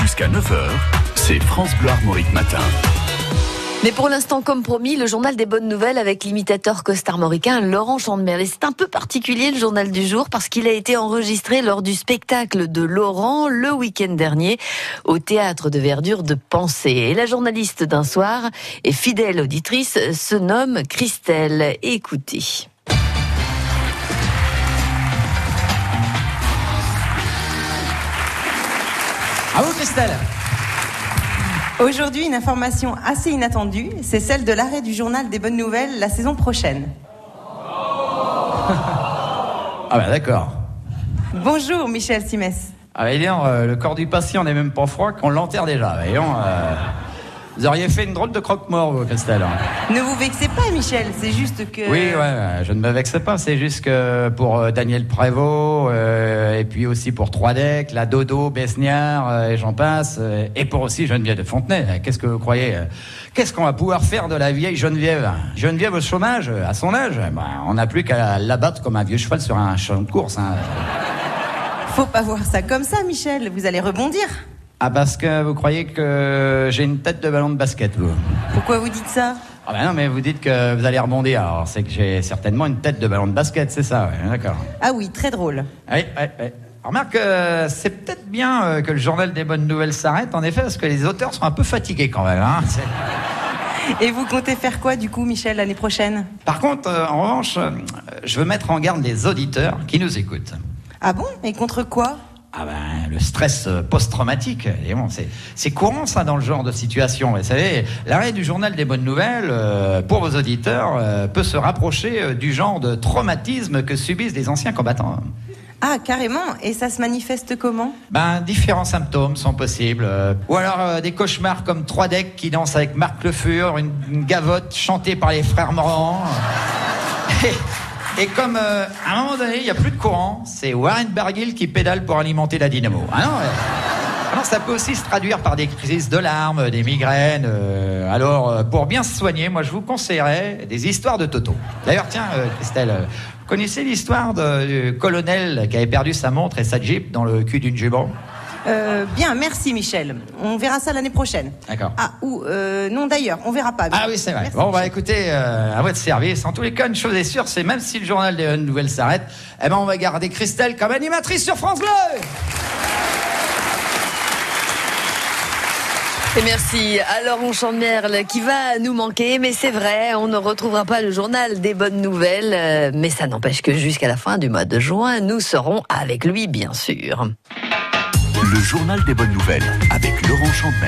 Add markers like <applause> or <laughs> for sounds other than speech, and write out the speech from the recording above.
Jusqu'à 9h, c'est France Bleu Armorique Matin. Mais pour l'instant, comme promis, le journal des bonnes nouvelles avec l'imitateur costarmoricain Laurent Chandemerle. Et c'est un peu particulier le journal du jour parce qu'il a été enregistré lors du spectacle de Laurent le week-end dernier au théâtre de verdure de Pensée. Et la journaliste d'un soir et fidèle auditrice se nomme Christelle. Écoutez. À vous Christelle Aujourd'hui, une information assez inattendue, c'est celle de l'arrêt du journal des bonnes nouvelles la saison prochaine. Ah bah d'accord. Bonjour Michel Simès. Ah bah voyons, euh, le corps du patient n'est même pas froid qu'on l'enterre déjà. Voyons, euh, vous auriez fait une drôle de croque-mort, vous, Christelle. Ne vous vexez pas Michel, c'est juste que... Oui, ouais, je ne me vexe pas. C'est juste que pour euh, Daniel Prévost, euh, puis aussi pour Troidec, la Dodo, Besniard, euh, et j'en passe, euh, et pour aussi Geneviève de Fontenay. Qu'est-ce que vous croyez euh, Qu'est-ce qu'on va pouvoir faire de la vieille Geneviève? Geneviève au chômage, à son âge, bah, on n'a plus qu'à l'abattre comme un vieux cheval sur un champ de course. Hein. Faut pas voir ça comme ça Michel, vous allez rebondir. Ah, parce que vous croyez que j'ai une tête de ballon de basket, vous? Pourquoi vous dites ça? Ah ben non, mais vous dites que vous allez rebondir. Alors, c'est que j'ai certainement une tête de ballon de basket, c'est ça, ouais, d'accord. Ah oui, très drôle. Oui, oui, oui. Remarque, euh, c'est peut-être bien euh, que le journal des bonnes nouvelles s'arrête, en effet, parce que les auteurs sont un peu fatigués quand même. Hein. <laughs> Et vous comptez faire quoi du coup Michel l'année prochaine? Par contre, euh, en revanche, euh, je veux mettre en garde les auditeurs qui nous écoutent. Ah bon? Et contre quoi? Ah ben, le stress post-traumatique, et bon, c'est, c'est courant ça dans le genre de situation. Vous savez, l'arrêt du journal des bonnes nouvelles, euh, pour vos auditeurs, euh, peut se rapprocher du genre de traumatisme que subissent les anciens combattants. Ah carrément Et ça se manifeste comment? Ben, différents symptômes sont possibles. euh, ou alors euh, des cauchemars comme trois decks qui dansent avec Marc Le Fur, une, gavotte chantée par les frères Morand. <laughs> Et, et comme euh, à un moment donné, il n'y a plus de courant, c'est Warren Barguil qui pédale pour alimenter la dynamo. Ah ça peut aussi se traduire par des crises de larmes, des migraines. euh, alors, euh, pour bien se soigner, moi, je vous conseillerais des histoires de Toto. D'ailleurs, tiens, euh, Christelle, vous connaissez l'histoire du colonel qui avait perdu sa montre et sa jeep dans le cul d'une jument? Euh, Bien, merci Michel. On verra ça l'année prochaine. D'accord. Ah, ou euh, non d'ailleurs, on verra pas. Ah oui, c'est vrai. Merci, bon, bah Michel. écoutez, euh, à votre service. En tous les cas, une chose est sûre, c'est même si le journal des nouvelles s'arrête, eh ben, on va garder Christelle comme animatrice sur France Bleu. Et merci à Laurent Chandemerle qui va nous manquer, mais c'est vrai, on ne retrouvera pas le journal des bonnes nouvelles, euh, mais ça n'empêche que jusqu'à la fin du mois de juin, nous serons avec lui, bien sûr. Le journal des bonnes nouvelles avec Laurent Chandemerle.